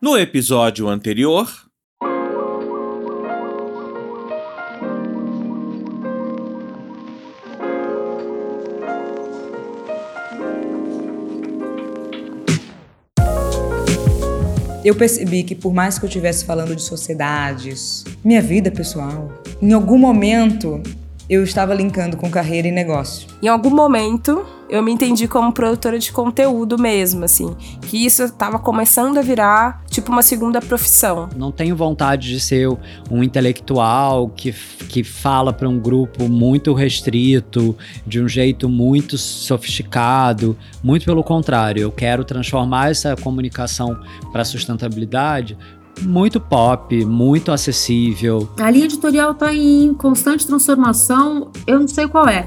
No episódio anterior. Eu percebi que, por mais que eu estivesse falando de sociedades, minha vida pessoal, em algum momento eu estava linkando com carreira e negócio. Em algum momento, eu me entendi como produtora de conteúdo mesmo, assim. Que isso estava começando a virar, tipo, uma segunda profissão. Não tenho vontade de ser um intelectual que, que fala para um grupo muito restrito, de um jeito muito sofisticado. Muito pelo contrário, eu quero transformar essa comunicação para sustentabilidade muito pop, muito acessível. A linha editorial está em constante transformação, eu não sei qual é.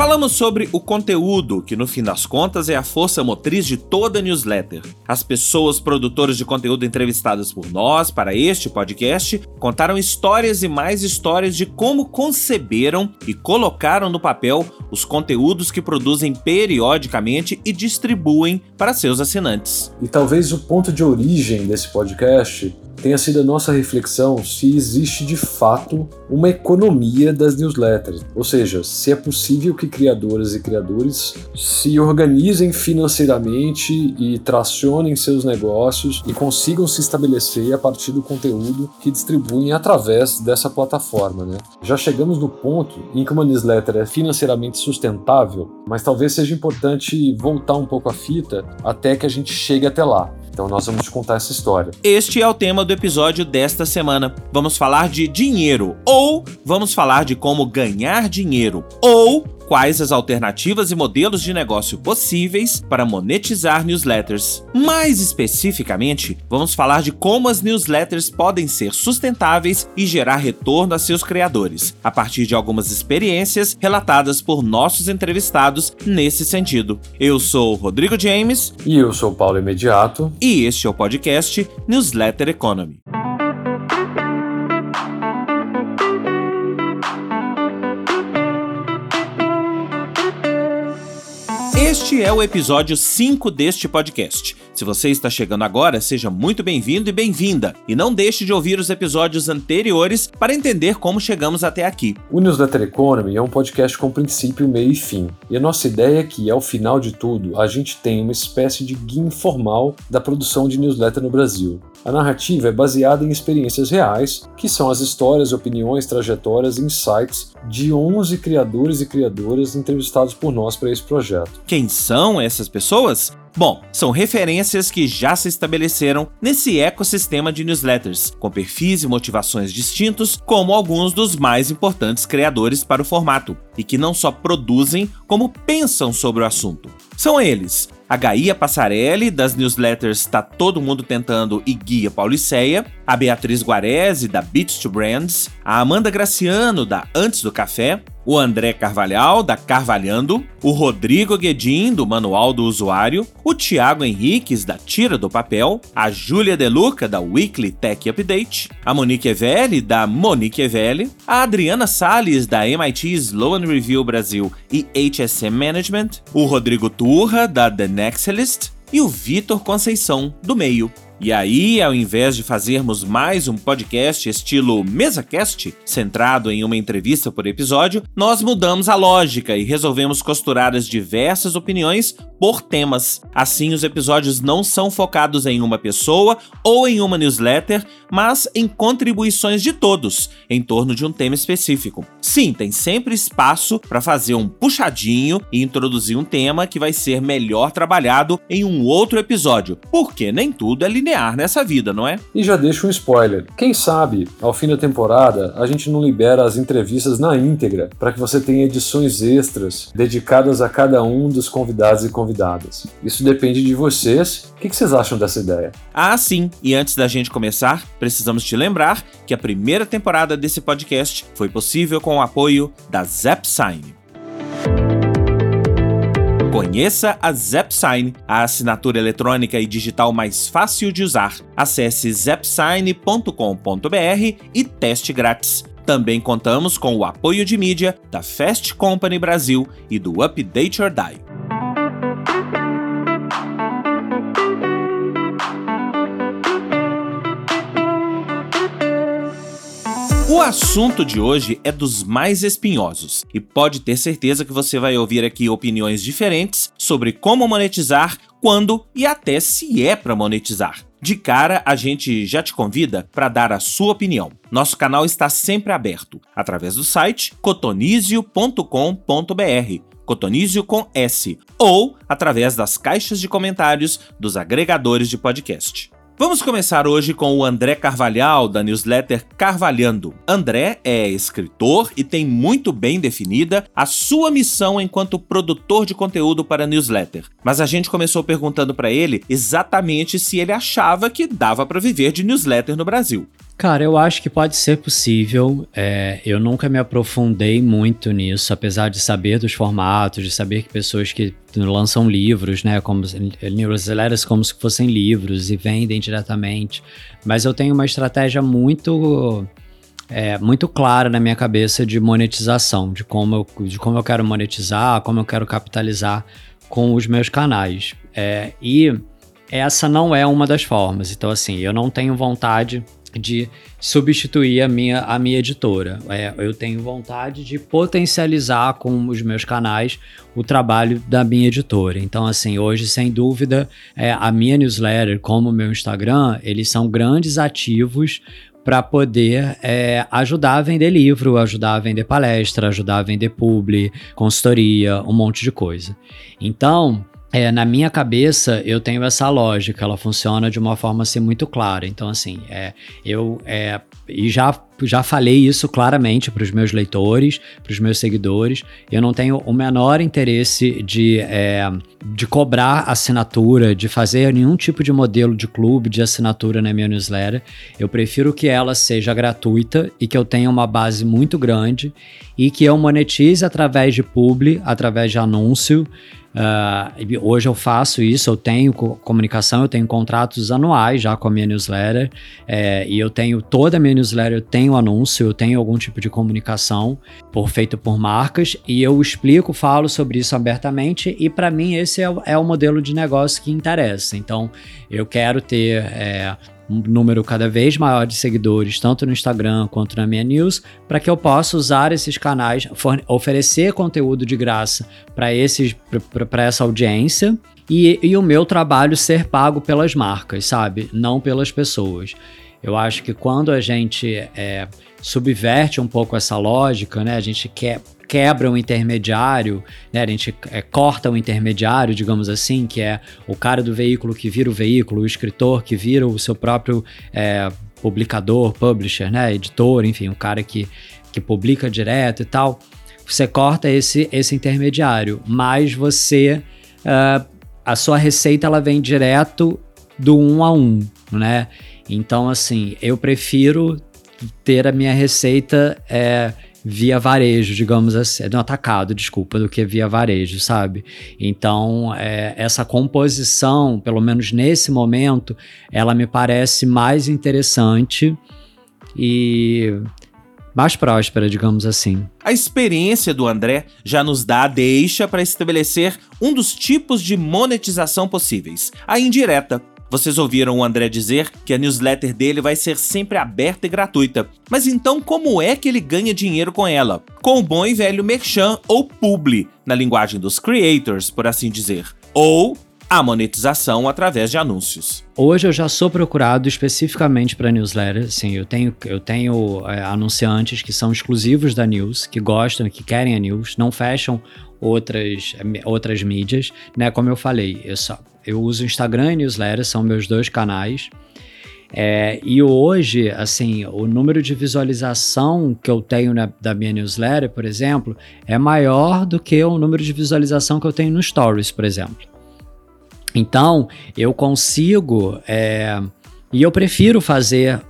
Falamos sobre o conteúdo, que no fim das contas é a força motriz de toda newsletter. As pessoas produtoras de conteúdo entrevistadas por nós para este podcast contaram histórias e mais histórias de como conceberam e colocaram no papel os conteúdos que produzem periodicamente e distribuem para seus assinantes. E talvez o ponto de origem desse podcast tenha sido a nossa reflexão se existe de fato uma economia das newsletters, ou seja, se é possível que criadoras e criadores se organizem financeiramente e tracionem seus negócios e consigam se estabelecer a partir do conteúdo que distribuem através dessa plataforma. Né? Já chegamos no ponto em que uma newsletter é financeiramente sustentável, mas talvez seja importante voltar um pouco a fita até que a gente chegue até lá. Então nós vamos te contar essa história. Este é o tema do episódio desta semana. Vamos falar de dinheiro, ou vamos falar de como ganhar dinheiro, ou quais as alternativas e modelos de negócio possíveis para monetizar newsletters. Mais especificamente, vamos falar de como as newsletters podem ser sustentáveis e gerar retorno a seus criadores, a partir de algumas experiências relatadas por nossos entrevistados nesse sentido. Eu sou Rodrigo James. E eu sou Paulo Imediato. E este é o podcast Newsletter Economy. Este é o episódio 5 deste podcast. Se você está chegando agora, seja muito bem-vindo e bem-vinda. E não deixe de ouvir os episódios anteriores para entender como chegamos até aqui. O Newsletter Economy é um podcast com princípio, meio e fim. E a nossa ideia é que, ao final de tudo, a gente tenha uma espécie de guia informal da produção de newsletter no Brasil. A narrativa é baseada em experiências reais, que são as histórias, opiniões, trajetórias e insights de 11 criadores e criadoras entrevistados por nós para esse projeto. Quem são essas pessoas? Bom, são referências que já se estabeleceram nesse ecossistema de newsletters, com perfis e motivações distintos, como alguns dos mais importantes criadores para o formato, e que não só produzem, como pensam sobre o assunto. São eles a Gaia Passarelli, das newsletters Tá Todo Mundo Tentando e Guia Pauliceia, a Beatriz Guarese, da Beats to Brands, a Amanda Graciano, da Antes do Café, o André Carvalhal, da Carvalhando, o Rodrigo Guedin, do Manual do Usuário, o Tiago Henriques, da Tira do Papel, a Júlia Deluca, da Weekly Tech Update, a Monique Evelli, da Monique Evelli, a Adriana Salles, da MIT Slow and Review Brasil e HSM Management, o Rodrigo Turra, da The Nexalist, e o Vitor Conceição, do Meio. E aí, ao invés de fazermos mais um podcast estilo MesaCast, centrado em uma entrevista por episódio, nós mudamos a lógica e resolvemos costurar as diversas opiniões por temas. Assim, os episódios não são focados em uma pessoa ou em uma newsletter, mas em contribuições de todos em torno de um tema específico. Sim, tem sempre espaço para fazer um puxadinho e introduzir um tema que vai ser melhor trabalhado em um outro episódio, porque nem tudo é linear nessa vida, não é? E já deixo um spoiler. Quem sabe, ao fim da temporada, a gente não libera as entrevistas na íntegra para que você tenha edições extras dedicadas a cada um dos convidados e convidadas. Isso depende de vocês. O que vocês acham dessa ideia? Ah, sim. E antes da gente começar, precisamos te lembrar que a primeira temporada desse podcast foi possível com o apoio da Zapsign. Conheça a ZapSign, a assinatura eletrônica e digital mais fácil de usar. Acesse zapsign.com.br e teste grátis. Também contamos com o apoio de mídia da Fast Company Brasil e do Update or Die. O assunto de hoje é dos mais espinhosos e pode ter certeza que você vai ouvir aqui opiniões diferentes sobre como monetizar, quando e até se é para monetizar. De cara, a gente já te convida para dar a sua opinião. Nosso canal está sempre aberto através do site cotonizio.com.br, cotonizio com S, ou através das caixas de comentários dos agregadores de podcast. Vamos começar hoje com o André Carvalhal, da newsletter Carvalhando. André é escritor e tem muito bem definida a sua missão enquanto produtor de conteúdo para newsletter. Mas a gente começou perguntando para ele exatamente se ele achava que dava para viver de newsletter no Brasil. Cara, eu acho que pode ser possível. É, eu nunca me aprofundei muito nisso, apesar de saber dos formatos, de saber que pessoas que lançam livros, né, como newsletters como se fossem livros e vendem diretamente. Mas eu tenho uma estratégia muito é, muito clara na minha cabeça de monetização, de como, eu, de como eu quero monetizar, como eu quero capitalizar com os meus canais. É, e essa não é uma das formas. Então, assim, eu não tenho vontade de substituir a minha, a minha editora. É, eu tenho vontade de potencializar com os meus canais o trabalho da minha editora. Então, assim, hoje, sem dúvida, é, a minha newsletter, como o meu Instagram, eles são grandes ativos para poder é, ajudar a vender livro, ajudar a vender palestra, ajudar a vender publi, consultoria, um monte de coisa. Então, é, na minha cabeça, eu tenho essa lógica, ela funciona de uma forma assim muito clara. Então, assim, é, eu é, e já, já falei isso claramente para os meus leitores, para os meus seguidores. Eu não tenho o menor interesse de, é, de cobrar assinatura, de fazer nenhum tipo de modelo de clube de assinatura na minha newsletter. Eu prefiro que ela seja gratuita e que eu tenha uma base muito grande e que eu monetize através de publi, através de anúncio. Uh, hoje eu faço isso, eu tenho comunicação, eu tenho contratos anuais já com a minha newsletter, é, e eu tenho toda a minha newsletter, eu tenho anúncio, eu tenho algum tipo de comunicação por, feito por marcas, e eu explico, falo sobre isso abertamente, e para mim esse é, é, o modelo de negócio que interessa. Então eu quero ter. É, um número cada vez maior de seguidores, tanto no Instagram quanto na minha news, para que eu possa usar esses canais, oferecer conteúdo de graça para esses para essa audiência e, e o meu trabalho ser pago pelas marcas, sabe? Não pelas pessoas. Eu acho que quando a gente é, subverte um pouco essa lógica, né? A gente quer quebra o intermediário, né? A gente é, corta o intermediário, digamos assim, que é o cara do veículo que vira o veículo, o escritor que vira o seu próprio é, publicador, publisher, né? Editor, enfim, o cara que, que publica direto e tal. Você corta esse, esse intermediário, mas você. Uh, a sua receita ela vem direto do um a um, né? Então, assim, eu prefiro ter a minha receita é, via varejo, digamos assim, no atacado, desculpa, do que via varejo, sabe? Então, é, essa composição, pelo menos nesse momento, ela me parece mais interessante e mais próspera, digamos assim. A experiência do André já nos dá a deixa para estabelecer um dos tipos de monetização possíveis, a indireta, vocês ouviram o André dizer que a newsletter dele vai ser sempre aberta e gratuita. Mas então como é que ele ganha dinheiro com ela? Com o bom e velho merchan ou publi, na linguagem dos creators, por assim dizer. Ou a monetização através de anúncios. Hoje eu já sou procurado especificamente para newsletter. Sim, eu tenho, eu tenho é, anunciantes que são exclusivos da news, que gostam, que querem a news, não fecham outras, outras mídias, né? Como eu falei, eu só eu uso Instagram e newsletter, são meus dois canais. É, e hoje, assim, o número de visualização que eu tenho na, da minha newsletter, por exemplo, é maior do que o número de visualização que eu tenho no Stories, por exemplo. Então, eu consigo. É, e eu prefiro fazer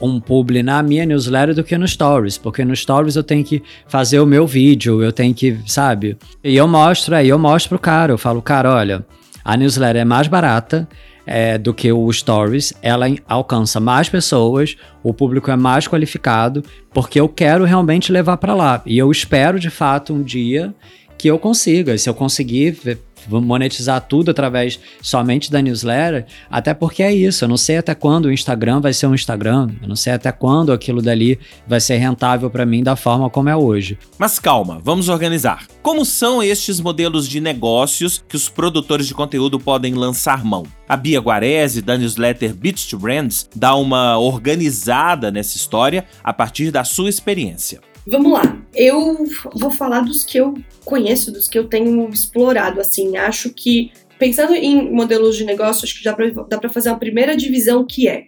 um publi na minha newsletter do que no Stories, porque no Stories eu tenho que fazer o meu vídeo, eu tenho que, sabe? E eu mostro, aí eu mostro pro cara, eu falo, cara, olha, a newsletter é mais barata é, do que o Stories, ela alcança mais pessoas, o público é mais qualificado, porque eu quero realmente levar para lá. E eu espero de fato um dia que eu consiga. Se eu conseguir monetizar tudo através somente da newsletter, até porque é isso, eu não sei até quando o Instagram vai ser um Instagram, eu não sei até quando aquilo dali vai ser rentável para mim da forma como é hoje. Mas calma, vamos organizar. Como são estes modelos de negócios que os produtores de conteúdo podem lançar mão? A Bia Guarese, da newsletter Beats to Brands, dá uma organizada nessa história a partir da sua experiência. Vamos lá. Eu vou falar dos que eu conheço, dos que eu tenho explorado. Assim, acho que pensando em modelos de negócio, acho que já dá para fazer uma primeira divisão que é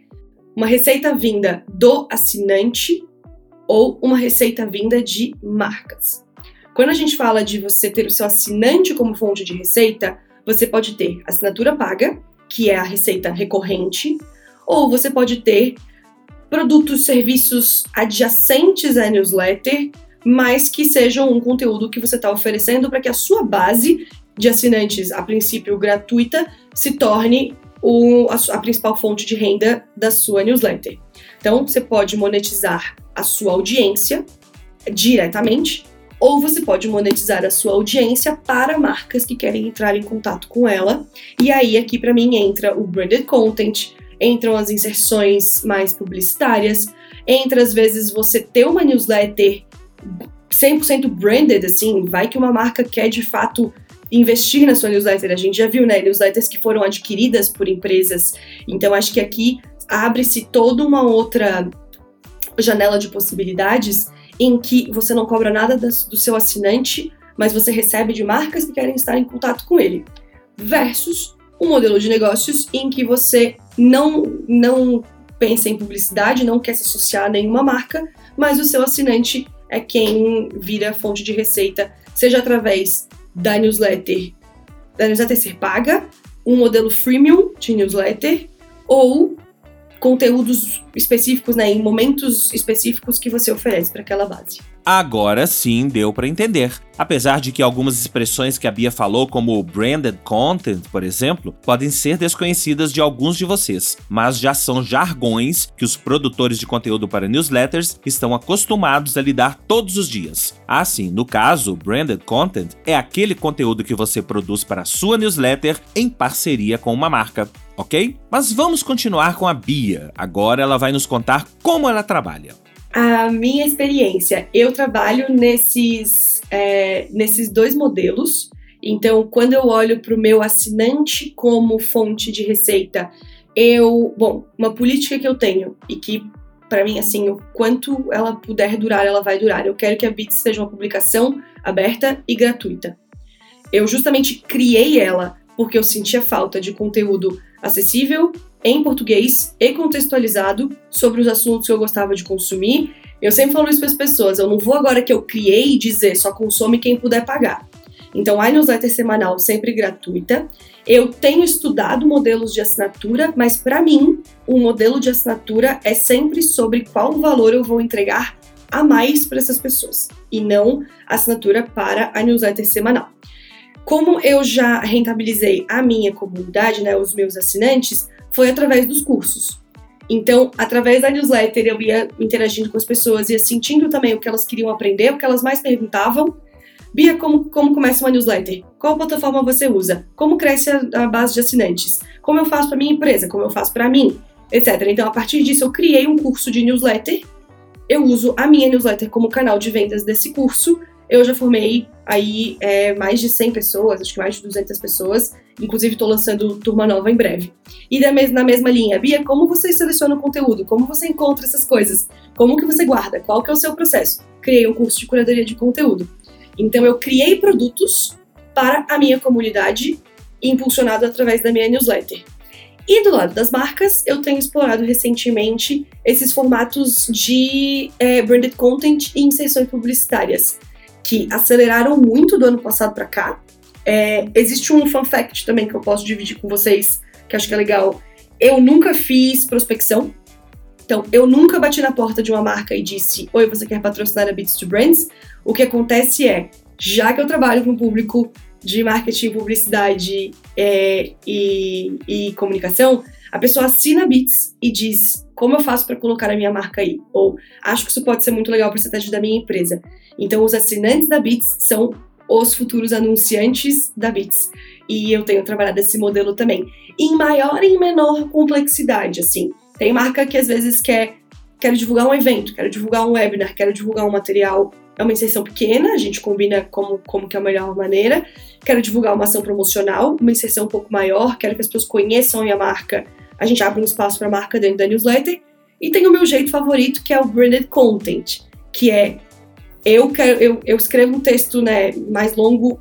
uma receita vinda do assinante ou uma receita vinda de marcas. Quando a gente fala de você ter o seu assinante como fonte de receita, você pode ter assinatura paga, que é a receita recorrente, ou você pode ter produtos, serviços adjacentes à newsletter, mas que sejam um conteúdo que você está oferecendo para que a sua base de assinantes, a princípio gratuita, se torne o, a, a principal fonte de renda da sua newsletter. Então, você pode monetizar a sua audiência diretamente, ou você pode monetizar a sua audiência para marcas que querem entrar em contato com ela. E aí, aqui para mim entra o branded content, entram as inserções mais publicitárias, entra às vezes você ter uma newsletter 100% branded, assim, vai que uma marca quer de fato investir na sua newsletter. A gente já viu, né, newsletters que foram adquiridas por empresas. Então acho que aqui abre-se toda uma outra janela de possibilidades em que você não cobra nada do seu assinante, mas você recebe de marcas que querem estar em contato com ele. Versus um modelo de negócios em que você não, não pensa em publicidade, não quer se associar a nenhuma marca, mas o seu assinante é quem vira fonte de receita, seja através da newsletter, da newsletter ser paga, um modelo freemium de newsletter, ou conteúdos específicos, né, em momentos específicos que você oferece para aquela base. Agora sim deu para entender. Apesar de que algumas expressões que a Bia falou, como branded content, por exemplo, podem ser desconhecidas de alguns de vocês, mas já são jargões que os produtores de conteúdo para newsletters estão acostumados a lidar todos os dias. Assim, no caso, branded content é aquele conteúdo que você produz para a sua newsletter em parceria com uma marca ok? Mas vamos continuar com a Bia. Agora ela vai nos contar como ela trabalha. A minha experiência, eu trabalho nesses, é, nesses dois modelos. Então, quando eu olho para o meu assinante como fonte de receita, eu, bom, uma política que eu tenho e que para mim assim, o quanto ela puder durar, ela vai durar. Eu quero que a Bits seja uma publicação aberta e gratuita. Eu justamente criei ela porque eu sentia falta de conteúdo acessível, em português e contextualizado sobre os assuntos que eu gostava de consumir. Eu sempre falo isso para as pessoas, eu não vou agora que eu criei dizer só consome quem puder pagar. Então, a newsletter semanal sempre gratuita. Eu tenho estudado modelos de assinatura, mas para mim, o modelo de assinatura é sempre sobre qual valor eu vou entregar a mais para essas pessoas e não assinatura para a newsletter semanal. Como eu já rentabilizei a minha comunidade, né, os meus assinantes, foi através dos cursos. Então, através da newsletter, eu ia interagindo com as pessoas, ia sentindo também o que elas queriam aprender, o que elas mais perguntavam. Bia, como, como começa uma newsletter? Qual plataforma você usa? Como cresce a, a base de assinantes? Como eu faço para minha empresa? Como eu faço para mim? Etc. Então, a partir disso, eu criei um curso de newsletter. Eu uso a minha newsletter como canal de vendas desse curso eu já formei aí é, mais de 100 pessoas, acho que mais de 200 pessoas, inclusive estou lançando turma nova em breve. E na mesma linha, Bia, como você seleciona o conteúdo? Como você encontra essas coisas? Como que você guarda? Qual que é o seu processo? Criei um curso de curadoria de conteúdo. Então eu criei produtos para a minha comunidade, impulsionado através da minha newsletter. E do lado das marcas, eu tenho explorado recentemente esses formatos de é, branded content e inserções publicitárias que aceleraram muito do ano passado para cá. É, existe um fun fact também que eu posso dividir com vocês, que acho que é legal. Eu nunca fiz prospecção. Então, eu nunca bati na porta de uma marca e disse: Oi, você quer patrocinar a Beats to Brands? O que acontece é, já que eu trabalho com público de marketing, publicidade é, e, e comunicação, a pessoa assina Beats e diz como eu faço para colocar a minha marca aí? Ou acho que isso pode ser muito legal para a estratégia da minha empresa. Então, os assinantes da Beats são os futuros anunciantes da Beats. E eu tenho trabalhado esse modelo também. Em maior e menor complexidade, assim. Tem marca que às vezes quer quero divulgar um evento, quero divulgar um webinar, quero divulgar um material. É uma inserção pequena, a gente combina como, como que é a melhor maneira. Quero divulgar uma ação promocional, uma inserção um pouco maior, quero que as pessoas conheçam a minha marca. A gente abre um espaço para a marca dentro da newsletter. E tem o meu jeito favorito, que é o branded content, que é eu, quero, eu, eu escrevo um texto né, mais longo,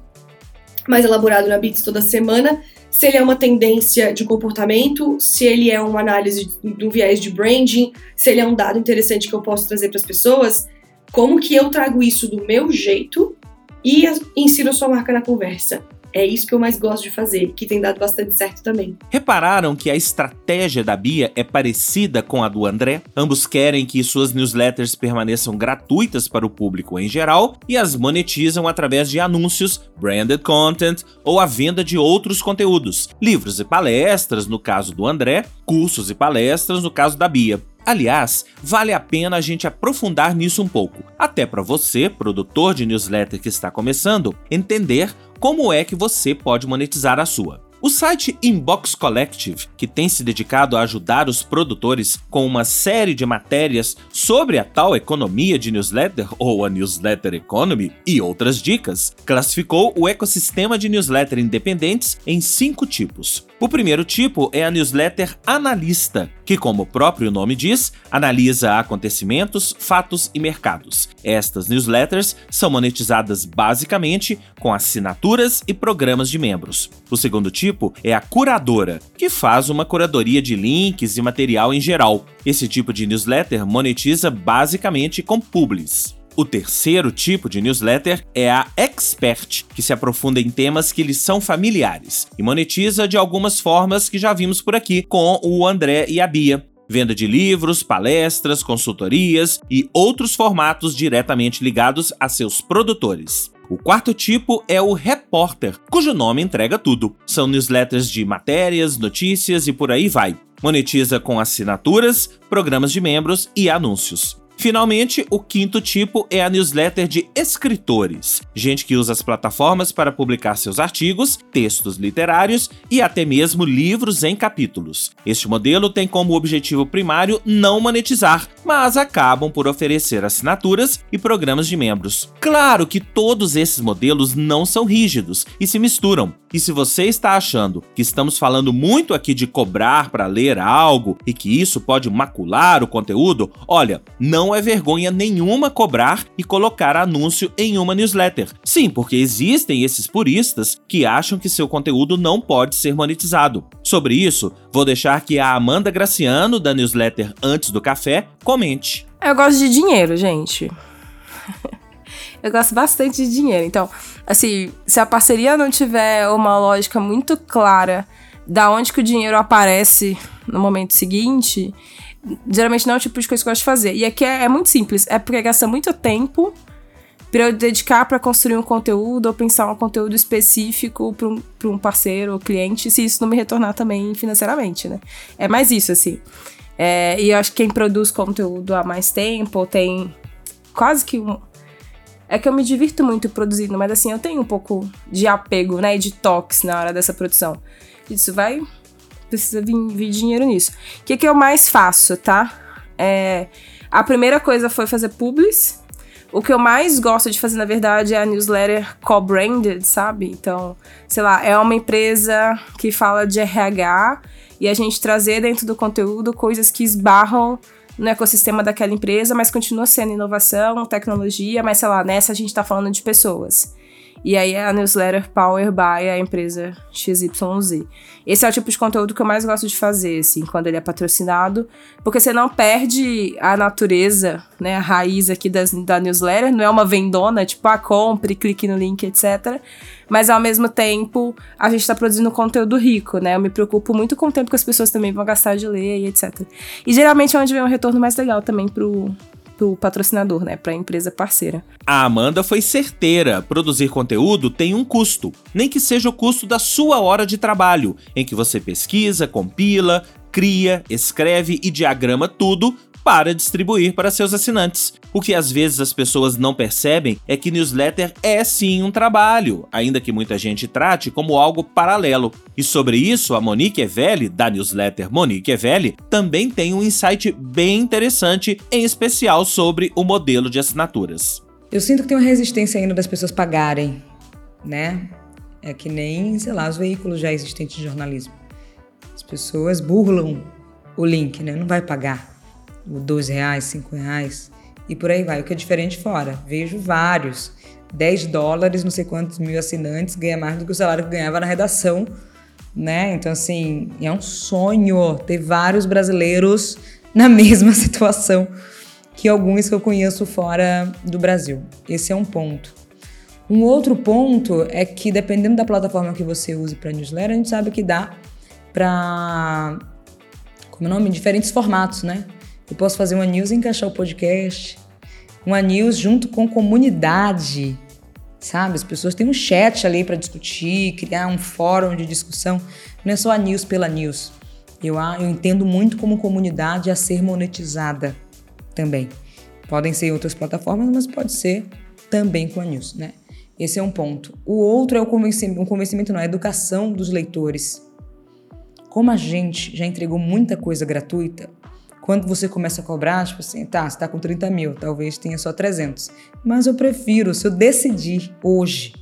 mais elaborado na Bits toda semana, se ele é uma tendência de comportamento, se ele é uma análise do viés de branding, se ele é um dado interessante que eu posso trazer para as pessoas, como que eu trago isso do meu jeito e insiro a sua marca na conversa. É isso que eu mais gosto de fazer, que tem dado bastante certo também. Repararam que a estratégia da Bia é parecida com a do André? Ambos querem que suas newsletters permaneçam gratuitas para o público em geral e as monetizam através de anúncios, branded content ou a venda de outros conteúdos, livros e palestras no caso do André, cursos e palestras no caso da Bia. Aliás, vale a pena a gente aprofundar nisso um pouco, até para você, produtor de newsletter que está começando, entender como é que você pode monetizar a sua. O site Inbox Collective, que tem se dedicado a ajudar os produtores com uma série de matérias sobre a tal economia de newsletter ou a newsletter economy e outras dicas, classificou o ecossistema de newsletter independentes em cinco tipos. O primeiro tipo é a newsletter analista, que, como o próprio nome diz, analisa acontecimentos, fatos e mercados. Estas newsletters são monetizadas basicamente com assinaturas e programas de membros. O segundo tipo é a curadora, que faz uma curadoria de links e material em geral. Esse tipo de newsletter monetiza basicamente com publis. O terceiro tipo de newsletter é a Expert, que se aprofunda em temas que lhes são familiares e monetiza de algumas formas que já vimos por aqui com o André e a Bia. Venda de livros, palestras, consultorias e outros formatos diretamente ligados a seus produtores. O quarto tipo é o repórter, cujo nome entrega tudo. São newsletters de matérias, notícias e por aí vai. Monetiza com assinaturas, programas de membros e anúncios. Finalmente, o quinto tipo é a newsletter de escritores, gente que usa as plataformas para publicar seus artigos, textos literários e até mesmo livros em capítulos. Este modelo tem como objetivo primário não monetizar, mas acabam por oferecer assinaturas e programas de membros. Claro que todos esses modelos não são rígidos e se misturam. E se você está achando que estamos falando muito aqui de cobrar para ler algo e que isso pode macular o conteúdo, olha, não é vergonha nenhuma cobrar e colocar anúncio em uma newsletter. Sim, porque existem esses puristas que acham que seu conteúdo não pode ser monetizado. Sobre isso, vou deixar que a Amanda Graciano, da newsletter Antes do Café, comente. Eu gosto de dinheiro, gente. Eu gosto bastante de dinheiro. Então, assim, se a parceria não tiver uma lógica muito clara da onde que o dinheiro aparece no momento seguinte, geralmente não é o tipo de coisa que eu gosto de fazer. E aqui é, é muito simples, é porque gasta muito tempo para eu dedicar para construir um conteúdo ou pensar um conteúdo específico para um, um parceiro ou cliente, se isso não me retornar também financeiramente, né? É mais isso, assim. É, e eu acho que quem produz conteúdo há mais tempo tem quase que um, é que eu me divirto muito produzindo, mas assim, eu tenho um pouco de apego, né, de toques na hora dessa produção. Isso vai. Precisa vir, vir dinheiro nisso. O que, que eu mais faço, tá? É, a primeira coisa foi fazer publis. O que eu mais gosto de fazer, na verdade, é a newsletter co-branded, sabe? Então, sei lá, é uma empresa que fala de RH e a gente trazer dentro do conteúdo coisas que esbarram no ecossistema daquela empresa, mas continua sendo inovação, tecnologia, mas sei lá, nessa a gente está falando de pessoas. E aí é a newsletter Power by a empresa XYZ. Esse é o tipo de conteúdo que eu mais gosto de fazer, assim, quando ele é patrocinado, porque você não perde a natureza, né, a raiz aqui das, da newsletter, não é uma vendona, tipo, ah, compre, clique no link, etc. Mas ao mesmo tempo, a gente tá produzindo conteúdo rico, né? Eu me preocupo muito com o tempo que as pessoas também vão gastar de ler e etc. E geralmente é onde vem um retorno mais legal também pro, pro patrocinador, né, para a empresa parceira. A Amanda foi certeira. Produzir conteúdo tem um custo, nem que seja o custo da sua hora de trabalho, em que você pesquisa, compila, cria, escreve e diagrama tudo para distribuir para seus assinantes. O que às vezes as pessoas não percebem é que newsletter é sim um trabalho, ainda que muita gente trate como algo paralelo. E sobre isso, a Monique Evelli, da newsletter Monique Evelli, também tem um insight bem interessante, em especial sobre o modelo de assinaturas. Eu sinto que tem uma resistência ainda das pessoas pagarem, né? É que nem, sei lá, os veículos já existentes de jornalismo. As pessoas burlam o link, né? Não vai pagar 12 reais, 5 reais e por aí vai. O que é diferente fora. Vejo vários. 10 dólares, não sei quantos mil assinantes, ganha mais do que o salário que ganhava na redação, né? Então, assim, é um sonho ter vários brasileiros na mesma situação que alguns que eu conheço fora do Brasil. Esse é um ponto. Um outro ponto é que, dependendo da plataforma que você use para newsletter, a gente sabe que dá para. Como é o nome? Diferentes formatos, né? Eu posso fazer uma news e encaixar o podcast, uma news junto com comunidade, sabe? As pessoas têm um chat ali para discutir, criar um fórum de discussão. Não é só a news pela news. Eu, eu entendo muito como comunidade a ser monetizada também. Podem ser outras plataformas, mas pode ser também com a news, né? Esse é um ponto. O outro é o convencimento, um convencimento não, a educação dos leitores. Como a gente já entregou muita coisa gratuita, quando você começa a cobrar, tipo assim, tá, você tá com 30 mil, talvez tenha só 300. Mas eu prefiro, se eu decidir hoje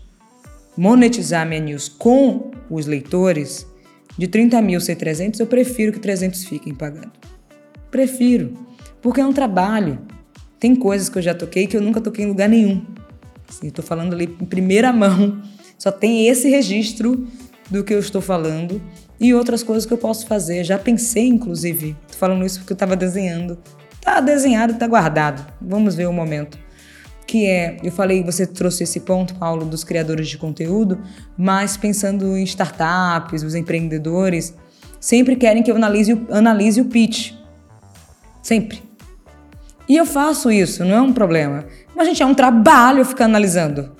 monetizar minha news com os leitores, de 30 mil ser 300, eu prefiro que 300 fiquem pagando. Prefiro, porque é um trabalho. Tem coisas que eu já toquei que eu nunca toquei em lugar nenhum. Assim, estou falando ali em primeira mão, só tem esse registro do que eu estou falando e outras coisas que eu posso fazer. Já pensei, inclusive, tô falando isso porque eu estava desenhando. Tá desenhado, tá guardado. Vamos ver o momento. Que é, eu falei, você trouxe esse ponto, Paulo, dos criadores de conteúdo, mas pensando em startups, os empreendedores, sempre querem que eu analise, analise o pitch. Sempre. E eu faço isso, não é um problema. Mas, gente, é um trabalho ficar analisando.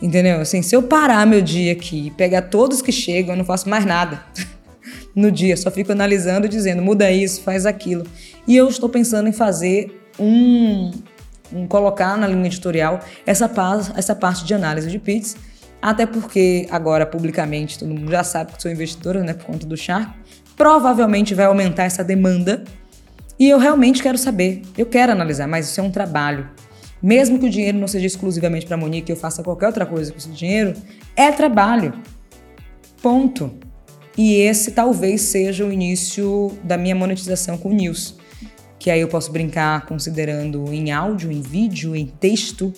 Entendeu? Assim, se eu parar meu dia aqui e pegar todos que chegam, eu não faço mais nada no dia. Só fico analisando e dizendo, muda isso, faz aquilo. E eu estou pensando em fazer um, um colocar na linha editorial essa, essa parte de análise de PITs, até porque agora, publicamente, todo mundo já sabe que sou investidora, né, por conta do Shark. Provavelmente vai aumentar essa demanda. E eu realmente quero saber. Eu quero analisar, mas isso é um trabalho. Mesmo que o dinheiro não seja exclusivamente para a Monique, eu faça qualquer outra coisa com esse dinheiro, é trabalho. Ponto. E esse talvez seja o início da minha monetização com news. Que aí eu posso brincar considerando em áudio, em vídeo, em texto,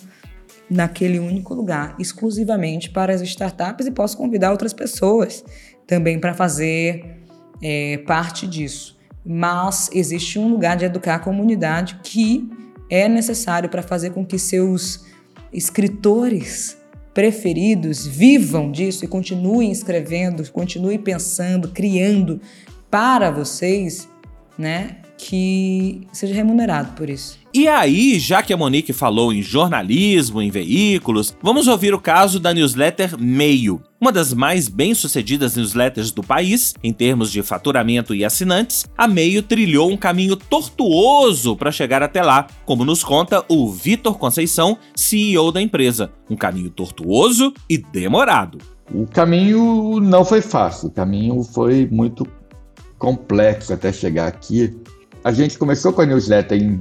naquele único lugar, exclusivamente para as startups, e posso convidar outras pessoas também para fazer é, parte disso. Mas existe um lugar de educar a comunidade que é necessário para fazer com que seus escritores preferidos vivam disso e continuem escrevendo, continuem pensando, criando para vocês, né? Que seja remunerado por isso. E aí, já que a Monique falou em jornalismo, em veículos, vamos ouvir o caso da newsletter Meio, uma das mais bem-sucedidas newsletters do país, em termos de faturamento e assinantes. A Meio trilhou um caminho tortuoso para chegar até lá, como nos conta o Vitor Conceição, CEO da empresa. Um caminho tortuoso e demorado. O caminho não foi fácil, o caminho foi muito complexo até chegar aqui. A gente começou com a newsletter em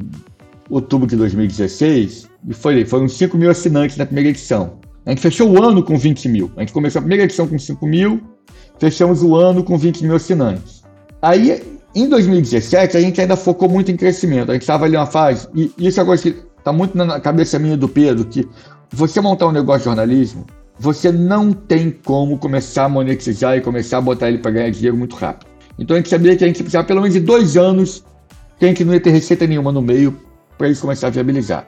outubro de 2016, e foi, foram 5 mil assinantes na primeira edição. A gente fechou o ano com 20 mil. A gente começou a primeira edição com 5 mil, fechamos o ano com 20 mil assinantes. Aí, em 2017, a gente ainda focou muito em crescimento. A gente estava ali uma fase, e isso é coisa que está muito na cabeça minha do Pedro, que você montar um negócio de jornalismo, você não tem como começar a monetizar e começar a botar ele para ganhar dinheiro muito rápido. Então a gente sabia que a gente precisava pelo menos de dois anos que a gente não ia ter receita nenhuma no meio para eles começar a viabilizar.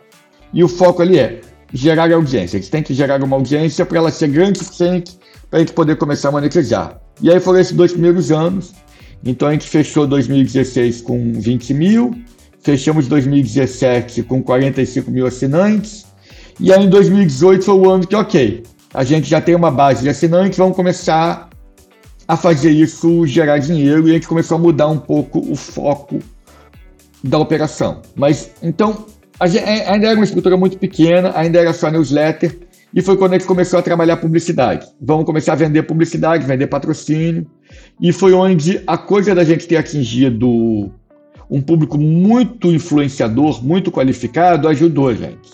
E o foco ali é gerar audiência. Gente tem que gerar uma audiência para ela ser grande o suficiente para a gente poder começar a monetizar. E aí foram esses dois primeiros anos. Então a gente fechou 2016 com 20 mil, fechamos 2017 com 45 mil assinantes. E aí em 2018 foi o ano que, ok, a gente já tem uma base de assinantes, vamos começar a fazer isso gerar dinheiro. E a gente começou a mudar um pouco o foco da operação. Mas então é, ainda era uma estrutura muito pequena, ainda era só newsletter, e foi quando a gente começou a trabalhar publicidade. Vamos começar a vender publicidade, vender patrocínio, e foi onde a coisa da gente ter atingido um público muito influenciador, muito qualificado, ajudou a gente.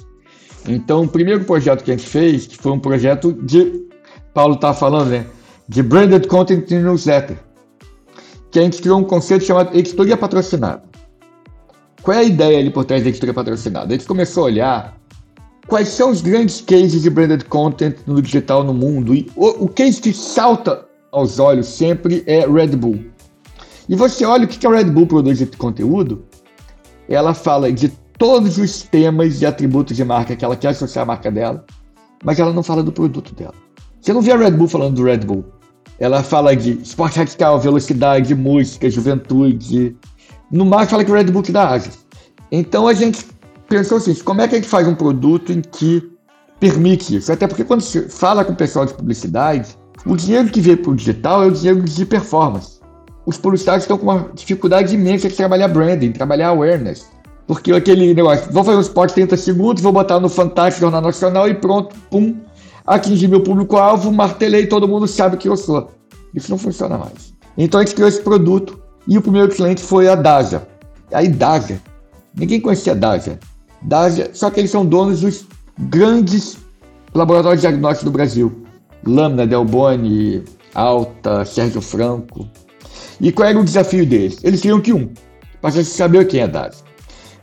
Então, o primeiro projeto que a gente fez, que foi um projeto de, Paulo estava falando, né, de Branded Content Newsletter, que a gente criou um conceito chamado editoria patrocinada. Qual é a ideia ali por trás da editoria patrocinada? A gente começou a olhar quais são os grandes cases de branded content no digital no mundo. E o, o case que salta aos olhos sempre é Red Bull. E você olha o que a Red Bull produz de conteúdo, ela fala de todos os temas e atributos de marca que ela quer associar à marca dela, mas ela não fala do produto dela. Você não vê a Red Bull falando do Red Bull. Ela fala de esporte radical, velocidade, música, juventude, no mais fala que o Red Bull dá asas. Então a gente pensou assim, como é que a gente faz um produto em que permite isso? Até porque quando se fala com o pessoal de publicidade, o dinheiro que veio para o digital é o dinheiro de performance. Os publicitários estão com uma dificuldade imensa de trabalhar branding, trabalhar awareness. Porque aquele negócio, vou fazer um spot 30 segundos, vou botar no Fantástico Jornal Nacional e pronto, pum, atingi meu público-alvo, martelei, todo mundo sabe que eu sou. Isso não funciona mais. Então a gente criou esse produto e o primeiro cliente foi a Daja. Aí Daja, ninguém conhecia a Daja. Daja, só que eles são donos dos grandes laboratórios de diagnóstico do Brasil. Lâmina, Delboni, Alta, Sérgio Franco. E qual era o desafio deles? Eles queriam que um, passasse a saber quem é Daja.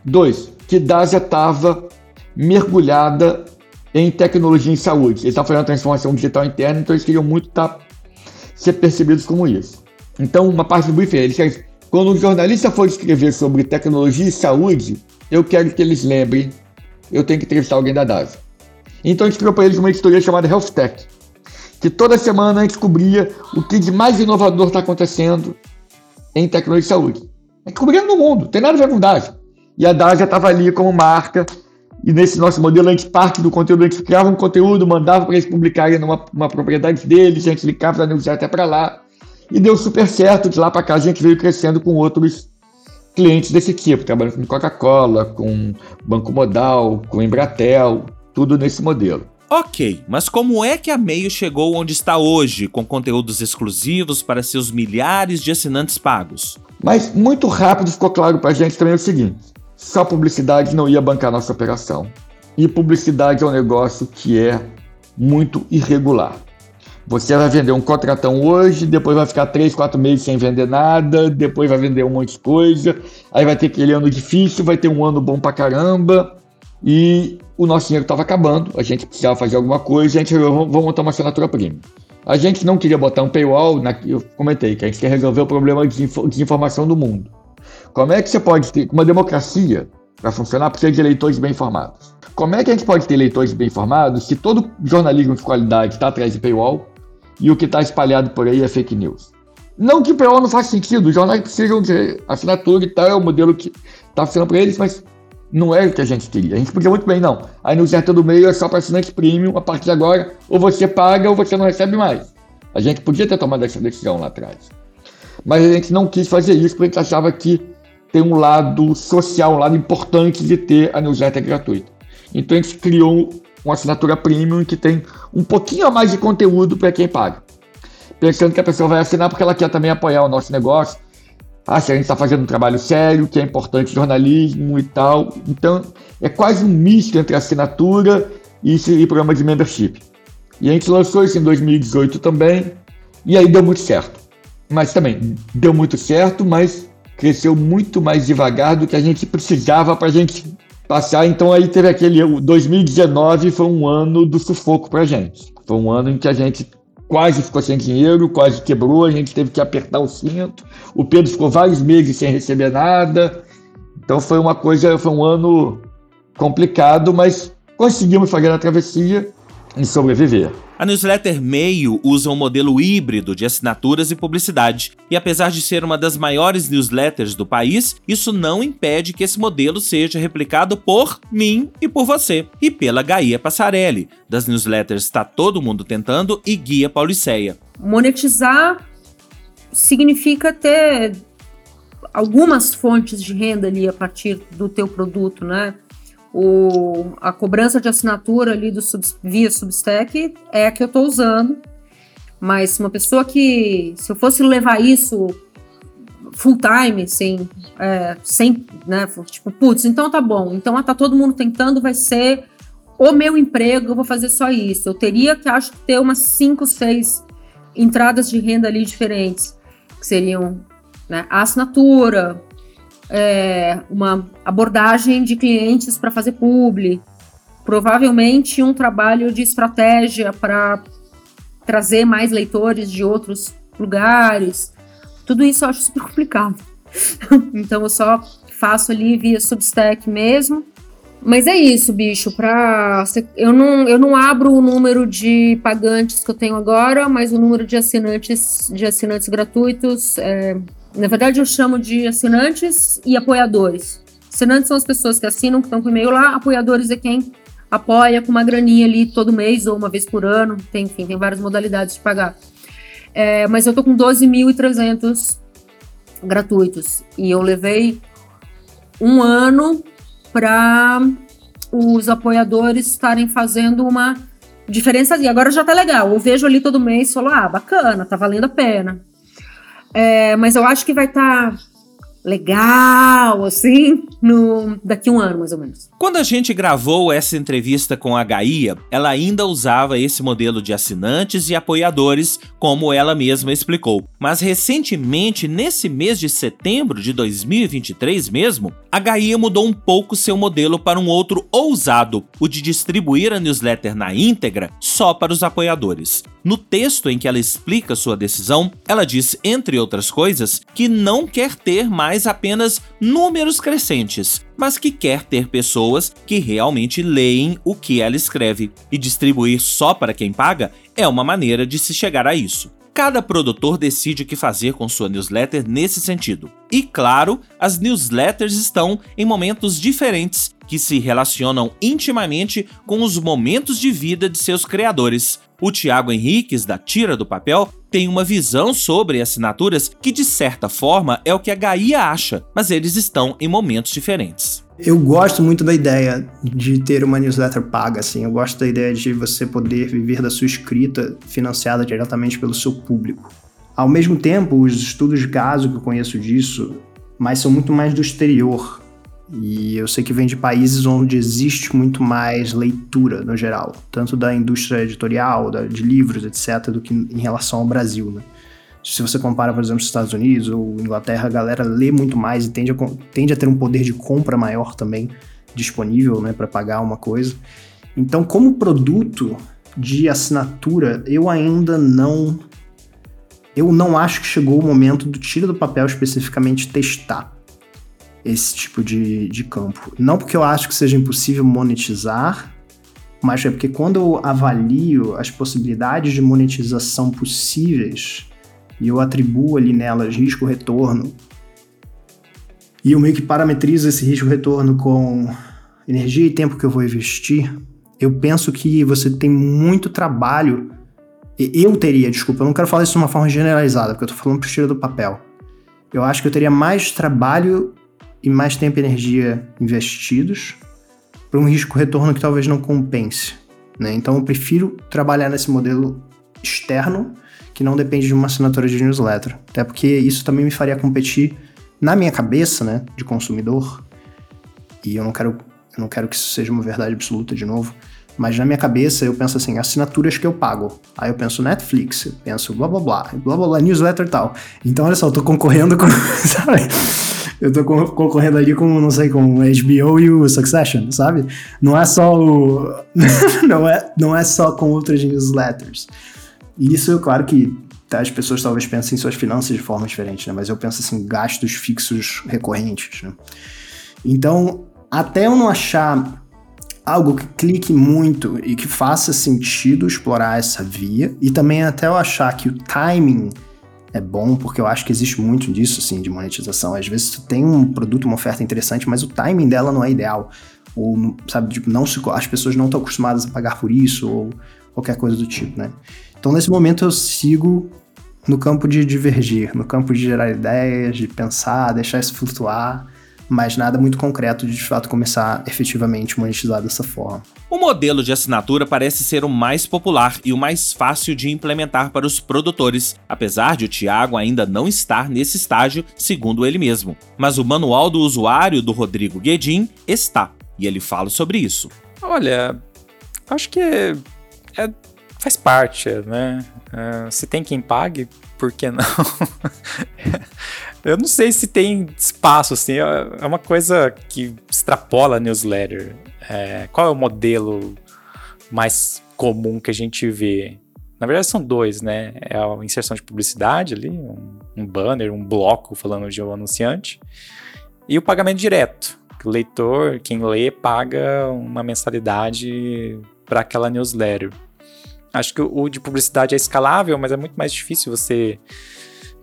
Dois, que Daja estava mergulhada em tecnologia em saúde. Eles estavam fazendo a transformação digital interna, então eles queriam muito tá, ser percebidos como isso. Então, uma parte do briefing, querem, quando um jornalista for escrever sobre tecnologia e saúde, eu quero que eles lembrem, eu tenho que entrevistar alguém da DASA. Então, a gente criou para eles uma editoria chamada Health Tech, que toda semana a gente cobria o que de mais inovador está acontecendo em tecnologia e saúde. A gente cobria no mundo, tem nada a ver com DASA. E a DASA estava ali como marca, e nesse nosso modelo, a gente parte do conteúdo, a gente criava um conteúdo, mandava para eles publicarem numa propriedade deles, a gente ligava para negociar até para lá e deu super certo. De lá para cá a gente veio crescendo com outros clientes desse tipo, trabalhando com Coca-Cola, com Banco Modal, com Embratel, tudo nesse modelo. Ok, mas como é que a Meio chegou onde está hoje, com conteúdos exclusivos para seus milhares de assinantes pagos? Mas muito rápido ficou claro para a gente também o seguinte: só publicidade não ia bancar nossa operação. E publicidade é um negócio que é muito irregular. Você vai vender um contratão hoje, depois vai ficar três, quatro meses sem vender nada, depois vai vender um monte de coisa, aí vai ter aquele ano difícil, vai ter um ano bom pra caramba, e o nosso dinheiro estava acabando, a gente precisava fazer alguma coisa, a gente falou, vamos montar uma assinatura premium. A gente não queria botar um paywall, na, eu comentei que a gente quer resolver o problema de desinformação do mundo. Como é que você pode ter uma democracia para funcionar precisa de eleitores bem informados? Como é que a gente pode ter eleitores bem informados se todo jornalismo de qualidade está atrás de paywall? E o que está espalhado por aí é fake news. Não que o PO não faz sentido, os jornais precisam de assinatura e tal, é o modelo que está funcionando para eles, mas não é o que a gente queria. A gente podia muito bem, não. No certo do meio é só para assinantes premium, a partir de agora, ou você paga ou você não recebe mais. A gente podia ter tomado essa decisão lá atrás. Mas a gente não quis fazer isso porque a gente achava que tem um lado social, um lado importante de ter a newsletter gratuita. Então a gente criou uma assinatura premium que tem um pouquinho a mais de conteúdo para quem paga. Pensando que a pessoa vai assinar porque ela quer também apoiar o nosso negócio. Ah, se a gente está fazendo um trabalho sério, que é importante jornalismo e tal. Então, é quase um misto entre assinatura e, e programa de membership. E a gente lançou isso em 2018 também, e aí deu muito certo. Mas também, deu muito certo, mas cresceu muito mais devagar do que a gente precisava para a gente passar. Então aí teve aquele 2019 foi um ano do sufoco pra gente. Foi um ano em que a gente quase ficou sem dinheiro, quase quebrou, a gente teve que apertar o cinto. O Pedro ficou vários meses sem receber nada. Então foi uma coisa, foi um ano complicado, mas conseguimos fazer a travessia e sobreviver. A newsletter Meio usa um modelo híbrido de assinaturas e publicidade, e apesar de ser uma das maiores newsletters do país, isso não impede que esse modelo seja replicado por mim e por você, e pela Gaia Passarelli, das newsletters Está Todo Mundo Tentando e Guia Pauliceia. Monetizar significa ter algumas fontes de renda ali a partir do teu produto, né? O, a cobrança de assinatura ali do sub, via Substack é a que eu estou usando, mas uma pessoa que, se eu fosse levar isso full time, sem, é, sem né, tipo, putz, então tá bom, então tá todo mundo tentando, vai ser o meu emprego, eu vou fazer só isso. Eu teria que, acho, ter umas cinco, seis entradas de renda ali diferentes, que seriam né, a assinatura, é, uma abordagem de clientes para fazer publi, provavelmente um trabalho de estratégia para trazer mais leitores de outros lugares. Tudo isso eu acho super complicado. então eu só faço ali via Substack mesmo. Mas é isso, bicho. Pra, eu, não, eu não abro o número de pagantes que eu tenho agora, mas o número de assinantes, de assinantes gratuitos. É, na verdade, eu chamo de assinantes e apoiadores. Assinantes são as pessoas que assinam, que estão com e-mail lá. Apoiadores é quem apoia com uma graninha ali todo mês ou uma vez por ano. Tem, enfim, tem várias modalidades de pagar. É, mas eu tô com 12.300 gratuitos. E eu levei um ano para os apoiadores estarem fazendo uma diferença. E agora já tá legal. Eu vejo ali todo mês e falo, ah, bacana, tá valendo a pena. É, mas eu acho que vai estar tá legal, assim, no daqui um ano, mais ou menos. Quando a gente gravou essa entrevista com a Gaia, ela ainda usava esse modelo de assinantes e apoiadores, como ela mesma explicou. Mas recentemente, nesse mês de setembro de 2023 mesmo, a Gaia mudou um pouco seu modelo para um outro ousado, o de distribuir a newsletter na íntegra só para os apoiadores. No texto em que ela explica sua decisão, ela diz, entre outras coisas, que não quer ter mais apenas números crescentes, mas que quer ter pessoas que realmente leem o que ela escreve. E distribuir só para quem paga é uma maneira de se chegar a isso. Cada produtor decide o que fazer com sua newsletter nesse sentido. E claro, as newsletters estão em momentos diferentes que se relacionam intimamente com os momentos de vida de seus criadores. O Tiago Henriques, da Tira do Papel, tem uma visão sobre assinaturas que, de certa forma, é o que a Gaia acha, mas eles estão em momentos diferentes. Eu gosto muito da ideia de ter uma newsletter paga, assim. Eu gosto da ideia de você poder viver da sua escrita financiada diretamente pelo seu público. Ao mesmo tempo, os estudos de caso que eu conheço disso, mas são muito mais do exterior. E eu sei que vem de países onde existe muito mais leitura no geral, tanto da indústria editorial, da, de livros, etc., do que em relação ao Brasil. Né? Se você compara, por exemplo, os Estados Unidos ou Inglaterra, a galera lê muito mais e tende a, tende a ter um poder de compra maior também disponível né, para pagar uma coisa. Então, como produto de assinatura, eu ainda não. Eu não acho que chegou o momento do tiro do papel especificamente testar esse tipo de, de campo. Não porque eu acho que seja impossível monetizar, mas é porque quando eu avalio as possibilidades de monetização possíveis e eu atribuo ali nelas risco-retorno, e eu meio que parametrizo esse risco-retorno com energia e tempo que eu vou investir, eu penso que você tem muito trabalho. Eu teria, desculpa, eu não quero falar isso de uma forma generalizada, porque eu tô falando pro tiro do papel. Eu acho que eu teria mais trabalho e mais tempo e energia investidos para um risco-retorno que talvez não compense. Né? Então eu prefiro trabalhar nesse modelo externo que não depende de uma assinatura de newsletter. Até porque isso também me faria competir na minha cabeça, né, de consumidor. E eu não quero, eu não quero que isso seja uma verdade absoluta de novo. Mas na minha cabeça eu penso assim, assinaturas que eu pago. Aí eu penso Netflix, eu penso blá blá blá, blá blá blá, newsletter e tal. Então olha só, eu tô concorrendo com. Sabe? Eu tô concorrendo ali com, não sei, com HBO e o Succession, sabe? Não é só o. não, é, não é só com outras newsletters. E isso, claro que tá, as pessoas talvez pensem em suas finanças de forma diferente, né? Mas eu penso assim, gastos fixos recorrentes, né? Então, até eu não achar algo que clique muito e que faça sentido explorar essa via, e também até eu achar que o timing é bom, porque eu acho que existe muito disso, assim, de monetização. Às vezes tu tem um produto, uma oferta interessante, mas o timing dela não é ideal. Ou, sabe, tipo, não se, as pessoas não estão acostumadas a pagar por isso, ou qualquer coisa do tipo, né? Então, nesse momento, eu sigo no campo de divergir, no campo de gerar ideias, de pensar, deixar isso flutuar, mas nada muito concreto de de fato começar efetivamente monetizar dessa forma. O modelo de assinatura parece ser o mais popular e o mais fácil de implementar para os produtores, apesar de o Thiago ainda não estar nesse estágio, segundo ele mesmo. Mas o manual do usuário do Rodrigo Guedin está, e ele fala sobre isso. Olha, acho que é, é- faz parte, né? É, se tem quem pague, por que não? Eu não sei se tem espaço, assim, é é uma coisa que extrapola a newsletter. É, qual é o modelo mais comum que a gente vê? Na verdade, são dois, né? É a inserção de publicidade ali, um, um banner, um bloco falando de um anunciante, e o pagamento direto. que O leitor, quem lê, paga uma mensalidade para aquela newsletter. Acho que o de publicidade é escalável, mas é muito mais difícil você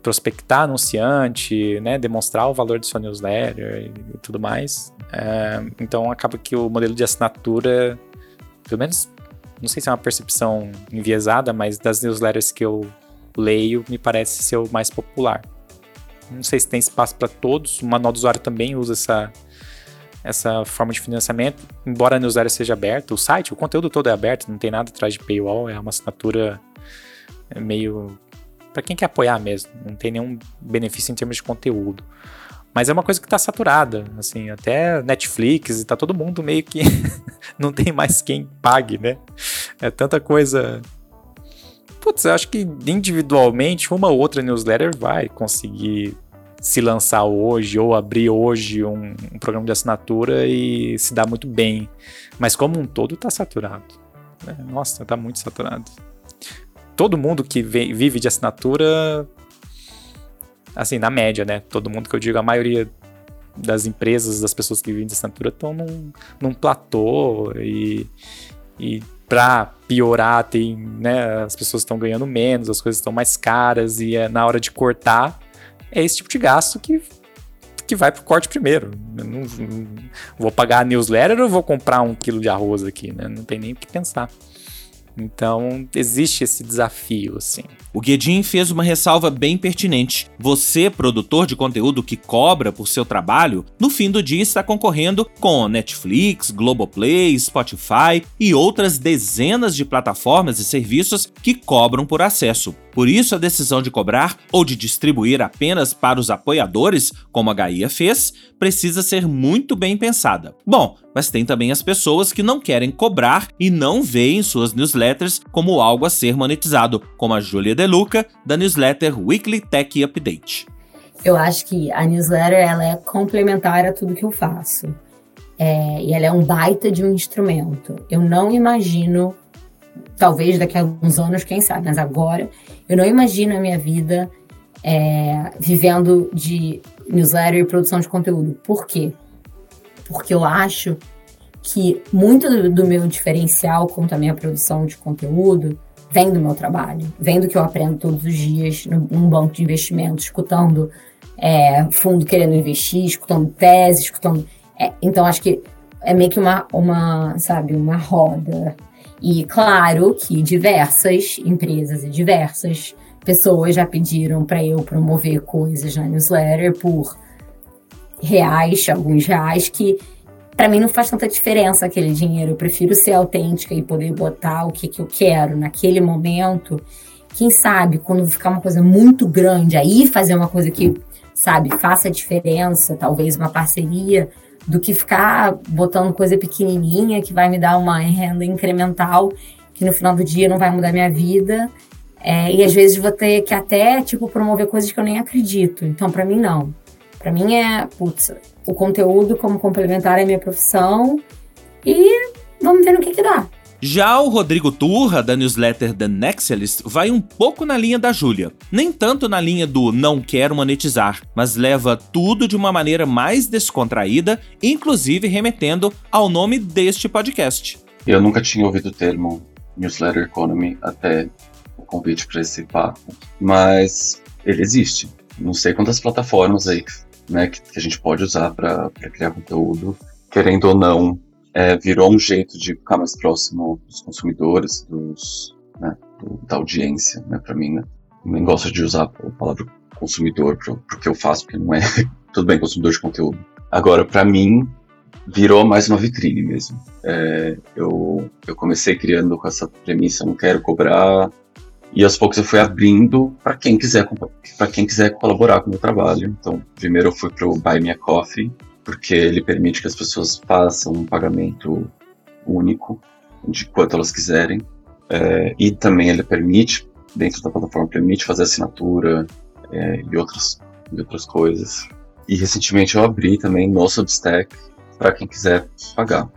prospectar anunciante, né, demonstrar o valor de sua newsletter e, e tudo mais. É, então acaba que o modelo de assinatura, pelo menos, não sei se é uma percepção enviesada, mas das newsletters que eu leio, me parece ser o mais popular. Não sei se tem espaço para todos, o manual do usuário também usa essa, essa forma de financiamento, embora a newsletter seja aberta, o site, o conteúdo todo é aberto, não tem nada atrás de paywall, é uma assinatura é, meio para quem quer apoiar mesmo, não tem nenhum benefício em termos de conteúdo. Mas é uma coisa que tá saturada, assim, até Netflix e tá todo mundo meio que não tem mais quem pague, né? É tanta coisa. Putz, eu acho que individualmente uma ou outra newsletter vai conseguir se lançar hoje ou abrir hoje um, um programa de assinatura e se dar muito bem. Mas como um todo tá saturado. né? Nossa, tá muito saturado todo mundo que ve- vive de assinatura, assim, na média, né? Todo mundo que eu digo, a maioria das empresas, das pessoas que vivem de assinatura estão num, num platô e, e pra piorar, tem, né, as pessoas estão ganhando menos, as coisas estão mais caras e é na hora de cortar, é esse tipo de gasto que que vai pro corte primeiro. Eu não, não- vou pagar a newsletter ou vou comprar um quilo de arroz aqui, né? Não tem nem o que pensar. Então, existe esse desafio, assim. O Guedin fez uma ressalva bem pertinente. Você, produtor de conteúdo que cobra por seu trabalho, no fim do dia está concorrendo com Netflix, Globoplay, Spotify e outras dezenas de plataformas e serviços que cobram por acesso. Por isso, a decisão de cobrar ou de distribuir apenas para os apoiadores, como a Gaia fez, precisa ser muito bem pensada. Bom, mas tem também as pessoas que não querem cobrar e não veem suas newsletters como algo a ser monetizado, como a Júlia Deluca, da newsletter Weekly Tech Update. Eu acho que a newsletter ela é complementar a tudo que eu faço. É, e ela é um baita de um instrumento. Eu não imagino, talvez daqui a alguns anos, quem sabe, mas agora, eu não imagino a minha vida é, vivendo de newsletter e produção de conteúdo. Por quê? Porque eu acho que muito do, do meu diferencial quanto à minha produção de conteúdo vem do meu trabalho, vem do que eu aprendo todos os dias num banco de investimentos, escutando é, fundo querendo investir, escutando tese, escutando. é, então acho que é meio que uma, uma, sabe, uma roda. E claro que diversas empresas e diversas pessoas já pediram para eu promover coisas na newsletter por reais, alguns reais, que para mim não faz tanta diferença aquele dinheiro. Eu prefiro ser autêntica e poder botar o que, que eu quero naquele momento. Quem sabe, quando ficar uma coisa muito grande, aí fazer uma coisa que, sabe, faça diferença, talvez uma parceria, do que ficar botando coisa pequenininha que vai me dar uma renda incremental, que no final do dia não vai mudar minha vida. É, e às vezes vou ter que até, tipo, promover coisas que eu nem acredito. Então, para mim, não. Para mim é, putz, o conteúdo como complementar é minha profissão e vamos ver no que que dá. Já o Rodrigo Turra, da newsletter The Nexalist, vai um pouco na linha da Júlia. Nem tanto na linha do não quero monetizar, mas leva tudo de uma maneira mais descontraída, inclusive remetendo ao nome deste podcast. Eu nunca tinha ouvido o termo newsletter economy até o convite para esse papo, mas ele existe. Não sei quantas plataformas aí né, que, que a gente pode usar para criar conteúdo, querendo ou não, é, virou um jeito de ficar mais próximo dos consumidores, dos, né, do- da audiência, né, para mim, né. nem gosto de usar a palavra consumidor para o que eu faço, porque não é tudo bem consumidor de conteúdo. Agora, para mim, virou mais uma vitrine mesmo. É, eu, eu comecei criando com essa premissa, não quero cobrar, e aos poucos eu fui abrindo para quem quiser para quem quiser colaborar com o meu trabalho. Então, primeiro eu fui para o Buy Me a Coffee, porque ele permite que as pessoas façam um pagamento único de quanto elas quiserem. É, e também ele permite, dentro da plataforma, permite fazer assinatura é, e, outras, e outras coisas. E recentemente eu abri também no Substack para quem quiser pagar.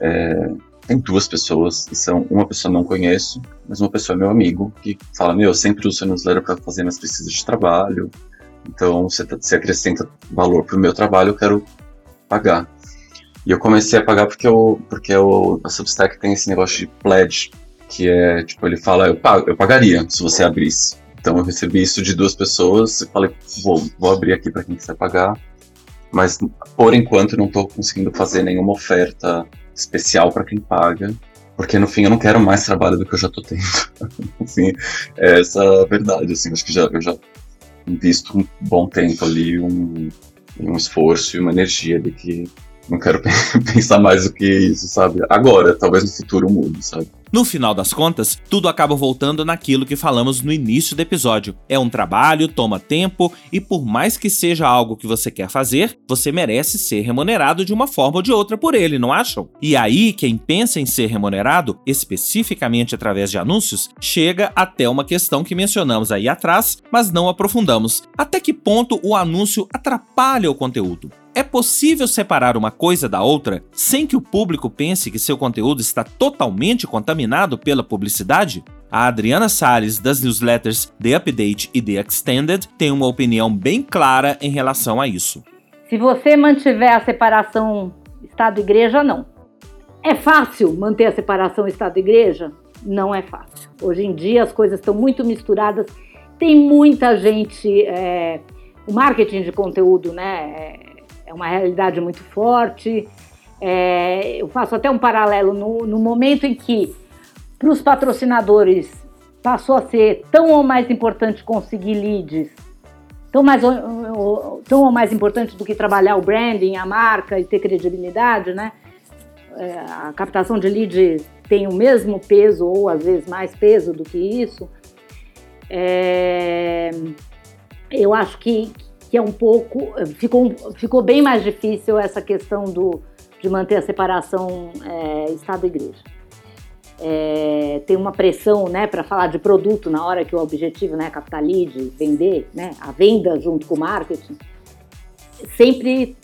É, tem duas pessoas, são uma pessoa não conheço, mas uma pessoa é meu amigo, que fala, meu, eu sempre uso newsletter para fazer minhas pesquisas de trabalho, então você, tá, você acrescenta valor para o meu trabalho, eu quero pagar. E eu comecei a pagar porque, eu, porque eu, a Substack tem esse negócio de pledge, que é, tipo, ele fala, eu, pago, eu pagaria se você abrisse. Então eu recebi isso de duas pessoas e falei, vou, vou abrir aqui para quem quiser pagar. Mas por enquanto não estou conseguindo fazer nenhuma oferta especial para quem paga, porque no fim eu não quero mais trabalho do que eu já estou tendo. assim, é essa a verdade, assim, acho que já, eu já invisto um bom tempo ali, um, um esforço e uma energia de que não quero pensar mais do que isso, sabe? Agora, talvez no futuro mude, sabe? No final das contas, tudo acaba voltando naquilo que falamos no início do episódio. É um trabalho, toma tempo e por mais que seja algo que você quer fazer, você merece ser remunerado de uma forma ou de outra por ele, não acham? E aí, quem pensa em ser remunerado, especificamente através de anúncios, chega até uma questão que mencionamos aí atrás, mas não aprofundamos. Até que ponto o anúncio atrapalha o conteúdo? É possível separar uma coisa da outra sem que o público pense que seu conteúdo está totalmente contaminado pela publicidade? A Adriana Salles, das newsletters The Update e The Extended, tem uma opinião bem clara em relação a isso. Se você mantiver a separação Estado-Igreja, não. É fácil manter a separação Estado-Igreja? Não é fácil. Hoje em dia as coisas estão muito misturadas. Tem muita gente. É, o marketing de conteúdo, né? É, é uma realidade muito forte. É, eu faço até um paralelo no, no momento em que, para os patrocinadores, passou a ser tão ou mais importante conseguir leads, tão, mais, tão ou mais importante do que trabalhar o branding, a marca e ter credibilidade, né? É, a captação de leads tem o mesmo peso ou às vezes mais peso do que isso. É, eu acho que, que é um pouco. Ficou, ficou bem mais difícil essa questão do, de manter a separação é, Estado e Igreja. É, tem uma pressão né, para falar de produto na hora que o objetivo né, captar lead, vender, né, a venda junto com o marketing, sempre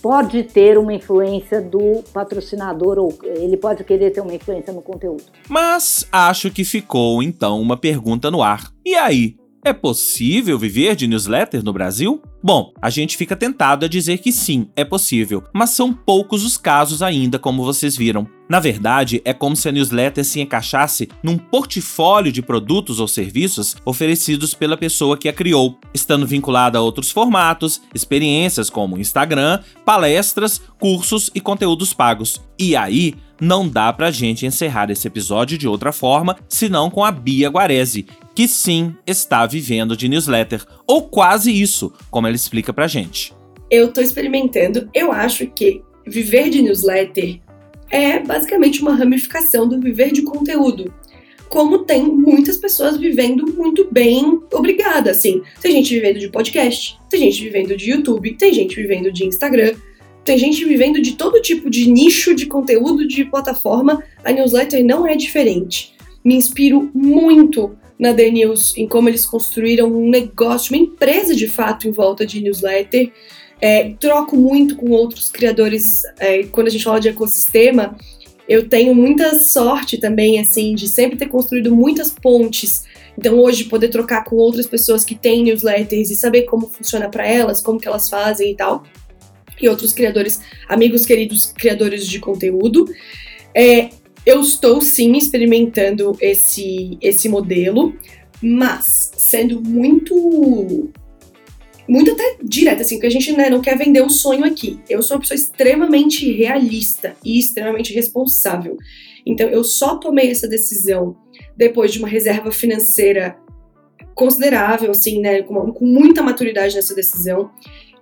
pode ter uma influência do patrocinador ou ele pode querer ter uma influência no conteúdo. Mas acho que ficou então uma pergunta no ar. E aí, é possível viver de newsletter no Brasil? Bom, a gente fica tentado a dizer que sim, é possível, mas são poucos os casos ainda, como vocês viram. Na verdade, é como se a newsletter se encaixasse num portfólio de produtos ou serviços oferecidos pela pessoa que a criou, estando vinculada a outros formatos, experiências como Instagram, palestras, cursos e conteúdos pagos. E aí, não dá pra gente encerrar esse episódio de outra forma, senão com a Bia Guarese, que sim está vivendo de newsletter, ou quase isso, como ela explica pra gente. Eu tô experimentando, eu acho que viver de newsletter é basicamente uma ramificação do viver de conteúdo. Como tem muitas pessoas vivendo muito bem, obrigada, assim. Tem gente vivendo de podcast, tem gente vivendo de YouTube, tem gente vivendo de Instagram, tem gente vivendo de todo tipo de nicho de conteúdo, de plataforma. A newsletter não é diferente. Me inspiro muito na The News, em como eles construíram um negócio, uma empresa de fato em volta de newsletter. É, troco muito com outros criadores. É, quando a gente fala de ecossistema, eu tenho muita sorte também, assim, de sempre ter construído muitas pontes. Então, hoje, poder trocar com outras pessoas que têm newsletters e saber como funciona para elas, como que elas fazem e tal. E outros criadores, amigos queridos criadores de conteúdo. É, eu estou sim experimentando esse, esse modelo, mas sendo muito muito até direta, assim, porque a gente né, não quer vender o sonho aqui. Eu sou uma pessoa extremamente realista e extremamente responsável. Então, eu só tomei essa decisão depois de uma reserva financeira considerável, assim, né, com, com muita maturidade nessa decisão.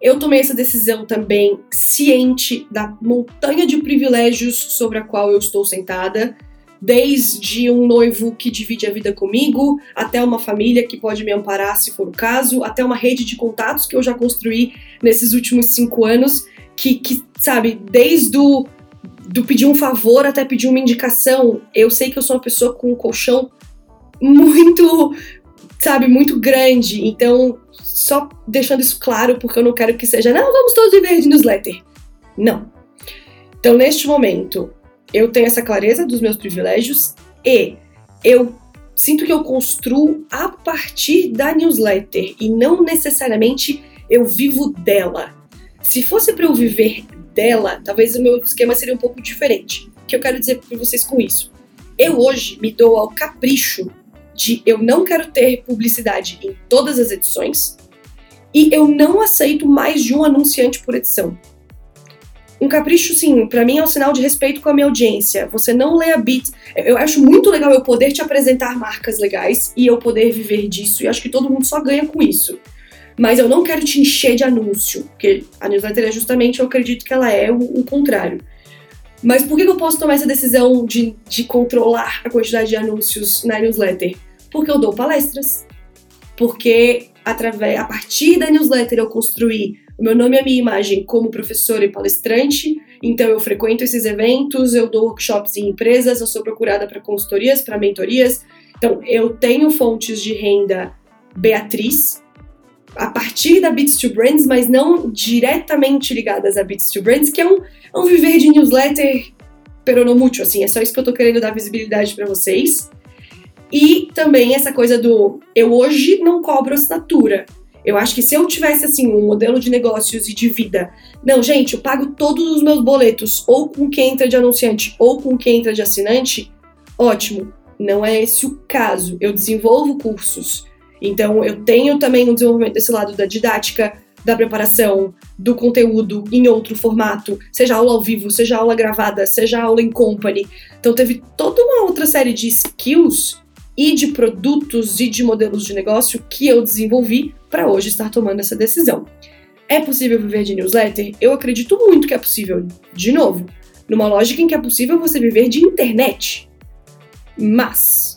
Eu tomei essa decisão também ciente da montanha de privilégios sobre a qual eu estou sentada, desde um noivo que divide a vida comigo, até uma família que pode me amparar se for o caso, até uma rede de contatos que eu já construí nesses últimos cinco anos, que, que sabe, desde o do pedir um favor até pedir uma indicação, eu sei que eu sou uma pessoa com um colchão muito, sabe, muito grande. Então, só deixando isso claro, porque eu não quero que seja, não, vamos todos viver de newsletter. Não. Então, neste momento, eu tenho essa clareza dos meus privilégios e eu sinto que eu construo a partir da newsletter e não necessariamente eu vivo dela. Se fosse para eu viver dela, talvez o meu esquema seria um pouco diferente. O que eu quero dizer para vocês com isso? Eu hoje me dou ao capricho de eu não quero ter publicidade em todas as edições e eu não aceito mais de um anunciante por edição. Um capricho, sim, para mim é um sinal de respeito com a minha audiência. Você não lê a Beat. Eu acho muito legal eu poder te apresentar marcas legais e eu poder viver disso. E acho que todo mundo só ganha com isso. Mas eu não quero te encher de anúncio, porque a newsletter é justamente, eu acredito que ela é o, o contrário. Mas por que eu posso tomar essa decisão de, de controlar a quantidade de anúncios na newsletter? Porque eu dou palestras. Porque através, a partir da newsletter eu construí o meu nome e a minha imagem como professora e palestrante. Então eu frequento esses eventos, eu dou workshops em empresas, eu sou procurada para consultorias, para mentorias. Então eu tenho fontes de renda Beatriz, a partir da Beats to Brands, mas não diretamente ligadas a Beats to Brands, que é um, é um viver de newsletter peronomútil, assim, é só isso que eu tô querendo dar visibilidade para vocês. E também essa coisa do eu hoje não cobro assinatura. Eu acho que se eu tivesse assim um modelo de negócios e de vida, não, gente, eu pago todos os meus boletos ou com quem entra de anunciante ou com quem entra de assinante, ótimo. Não é esse o caso. Eu desenvolvo cursos, então, eu tenho também um desenvolvimento desse lado da didática, da preparação, do conteúdo em outro formato, seja aula ao vivo, seja aula gravada, seja aula em company. Então, teve toda uma outra série de skills e de produtos e de modelos de negócio que eu desenvolvi para hoje estar tomando essa decisão. É possível viver de newsletter? Eu acredito muito que é possível. De novo, numa lógica em que é possível você viver de internet. Mas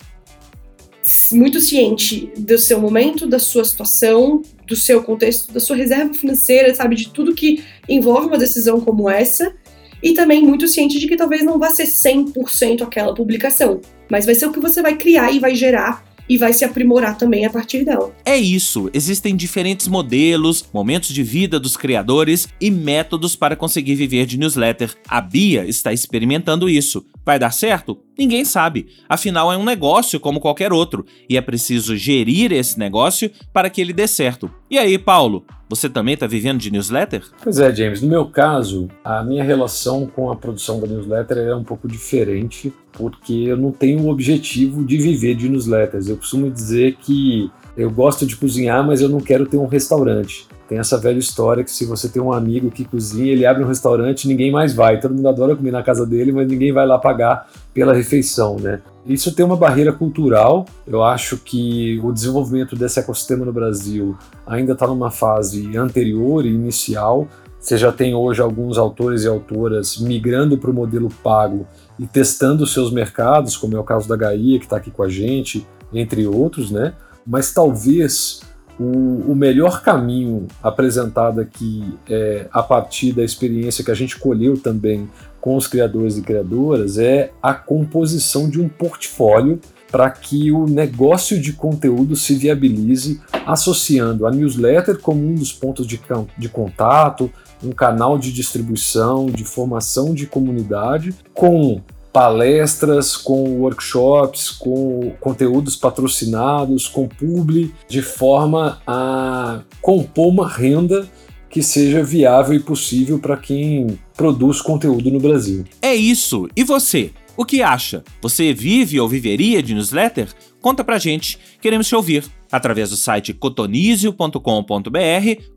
muito ciente do seu momento, da sua situação, do seu contexto, da sua reserva financeira, sabe, de tudo que envolve uma decisão como essa, e também muito ciente de que talvez não vá ser 100% aquela publicação, mas vai ser o que você vai criar e vai gerar e vai se aprimorar também a partir dela. É isso, existem diferentes modelos, momentos de vida dos criadores e métodos para conseguir viver de newsletter. A Bia está experimentando isso. Vai dar certo? Ninguém sabe. Afinal, é um negócio como qualquer outro e é preciso gerir esse negócio para que ele dê certo. E aí, Paulo, você também está vivendo de newsletter? Pois é, James. No meu caso, a minha relação com a produção da newsletter é um pouco diferente, porque eu não tenho o objetivo de viver de newsletters. Eu costumo dizer que eu gosto de cozinhar, mas eu não quero ter um restaurante. Tem essa velha história que se você tem um amigo que cozinha, ele abre um restaurante, ninguém mais vai. Todo mundo adora comer na casa dele, mas ninguém vai lá pagar pela refeição, né? Isso tem uma barreira cultural. Eu acho que o desenvolvimento desse ecossistema no Brasil ainda está numa fase anterior e inicial. Você já tem hoje alguns autores e autoras migrando para o modelo pago e testando seus mercados, como é o caso da Gaia, que está aqui com a gente, entre outros, né? Mas talvez o, o, melhor caminho apresentado aqui é, a partir da experiência que a gente colheu também com os criadores e criadoras é a composição de um portfólio para que o negócio de conteúdo se viabilize associando a newsletter como um dos pontos de, de contato, um canal de distribuição, de formação de comunidade, com palestras, com workshops, com conteúdos patrocinados, com publi, de forma a compor uma renda que seja viável e possível para quem produz conteúdo no Brasil. É isso. E você? O que acha? Você vive ou viveria de newsletter? Conta pra gente, queremos te ouvir através do site cotonizio.com.br,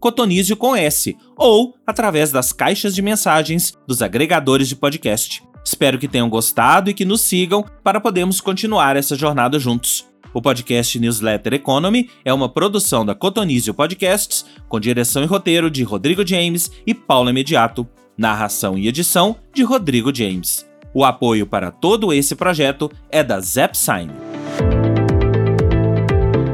cotonizio com S, ou através das caixas de mensagens dos agregadores de podcast. Espero que tenham gostado e que nos sigam para podermos continuar essa jornada juntos. O podcast Newsletter Economy é uma produção da Cotonizio Podcasts, com direção e roteiro de Rodrigo James e Paula Imediato, narração e edição de Rodrigo James. O apoio para todo esse projeto é da ZapSign.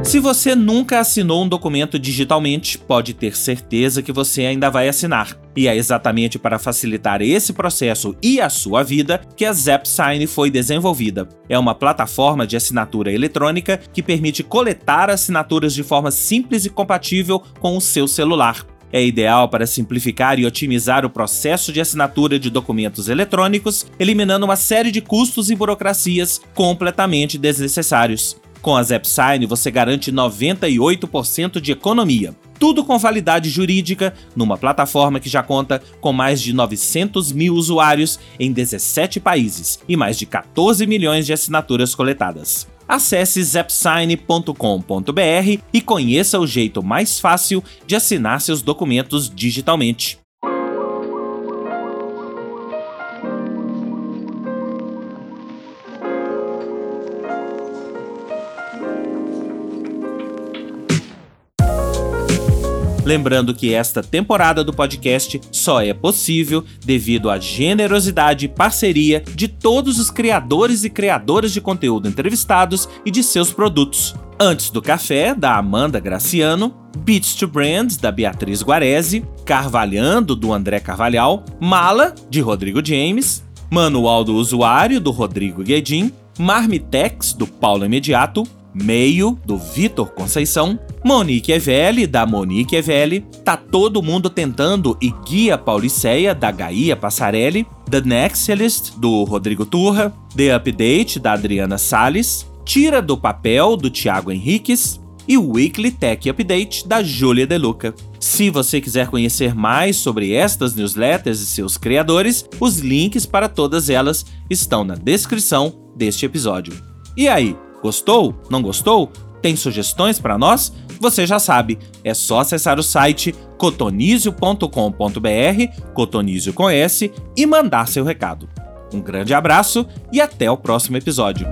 Se você nunca assinou um documento digitalmente, pode ter certeza que você ainda vai assinar. E é exatamente para facilitar esse processo e a sua vida que a ZapSign foi desenvolvida. É uma plataforma de assinatura eletrônica que permite coletar assinaturas de forma simples e compatível com o seu celular. É ideal para simplificar e otimizar o processo de assinatura de documentos eletrônicos, eliminando uma série de custos e burocracias completamente desnecessários. Com a ZapSign você garante 98% de economia. Tudo com validade jurídica, numa plataforma que já conta com mais de 900 mil usuários em 17 países e mais de 14 milhões de assinaturas coletadas. Acesse zapsign.com.br e conheça o jeito mais fácil de assinar seus documentos digitalmente. Lembrando que esta temporada do podcast só é possível devido à generosidade e parceria de todos os criadores e criadoras de conteúdo entrevistados e de seus produtos. Antes do Café, da Amanda Graciano, Beats to Brands, da Beatriz Guarese, Carvalhando, do André Carvalhal, Mala, de Rodrigo James, Manual do Usuário, do Rodrigo Guedin, Marmitex, do Paulo Imediato, Meio, do Vitor Conceição, Monique Evelli, da Monique Evelli, Tá Todo Mundo Tentando e Guia Pauliceia, da Gaia Passarelli, The Nexalist, do Rodrigo Turra, The Update, da Adriana Salles, Tira do Papel, do Tiago Henriques, e o Weekly Tech Update da Júlia Deluca. Se você quiser conhecer mais sobre estas newsletters e seus criadores, os links para todas elas estão na descrição deste episódio. E aí, Gostou? Não gostou? Tem sugestões para nós? Você já sabe, é só acessar o site cotonizio.com.br, cotonizio com S, e mandar seu recado. Um grande abraço e até o próximo episódio.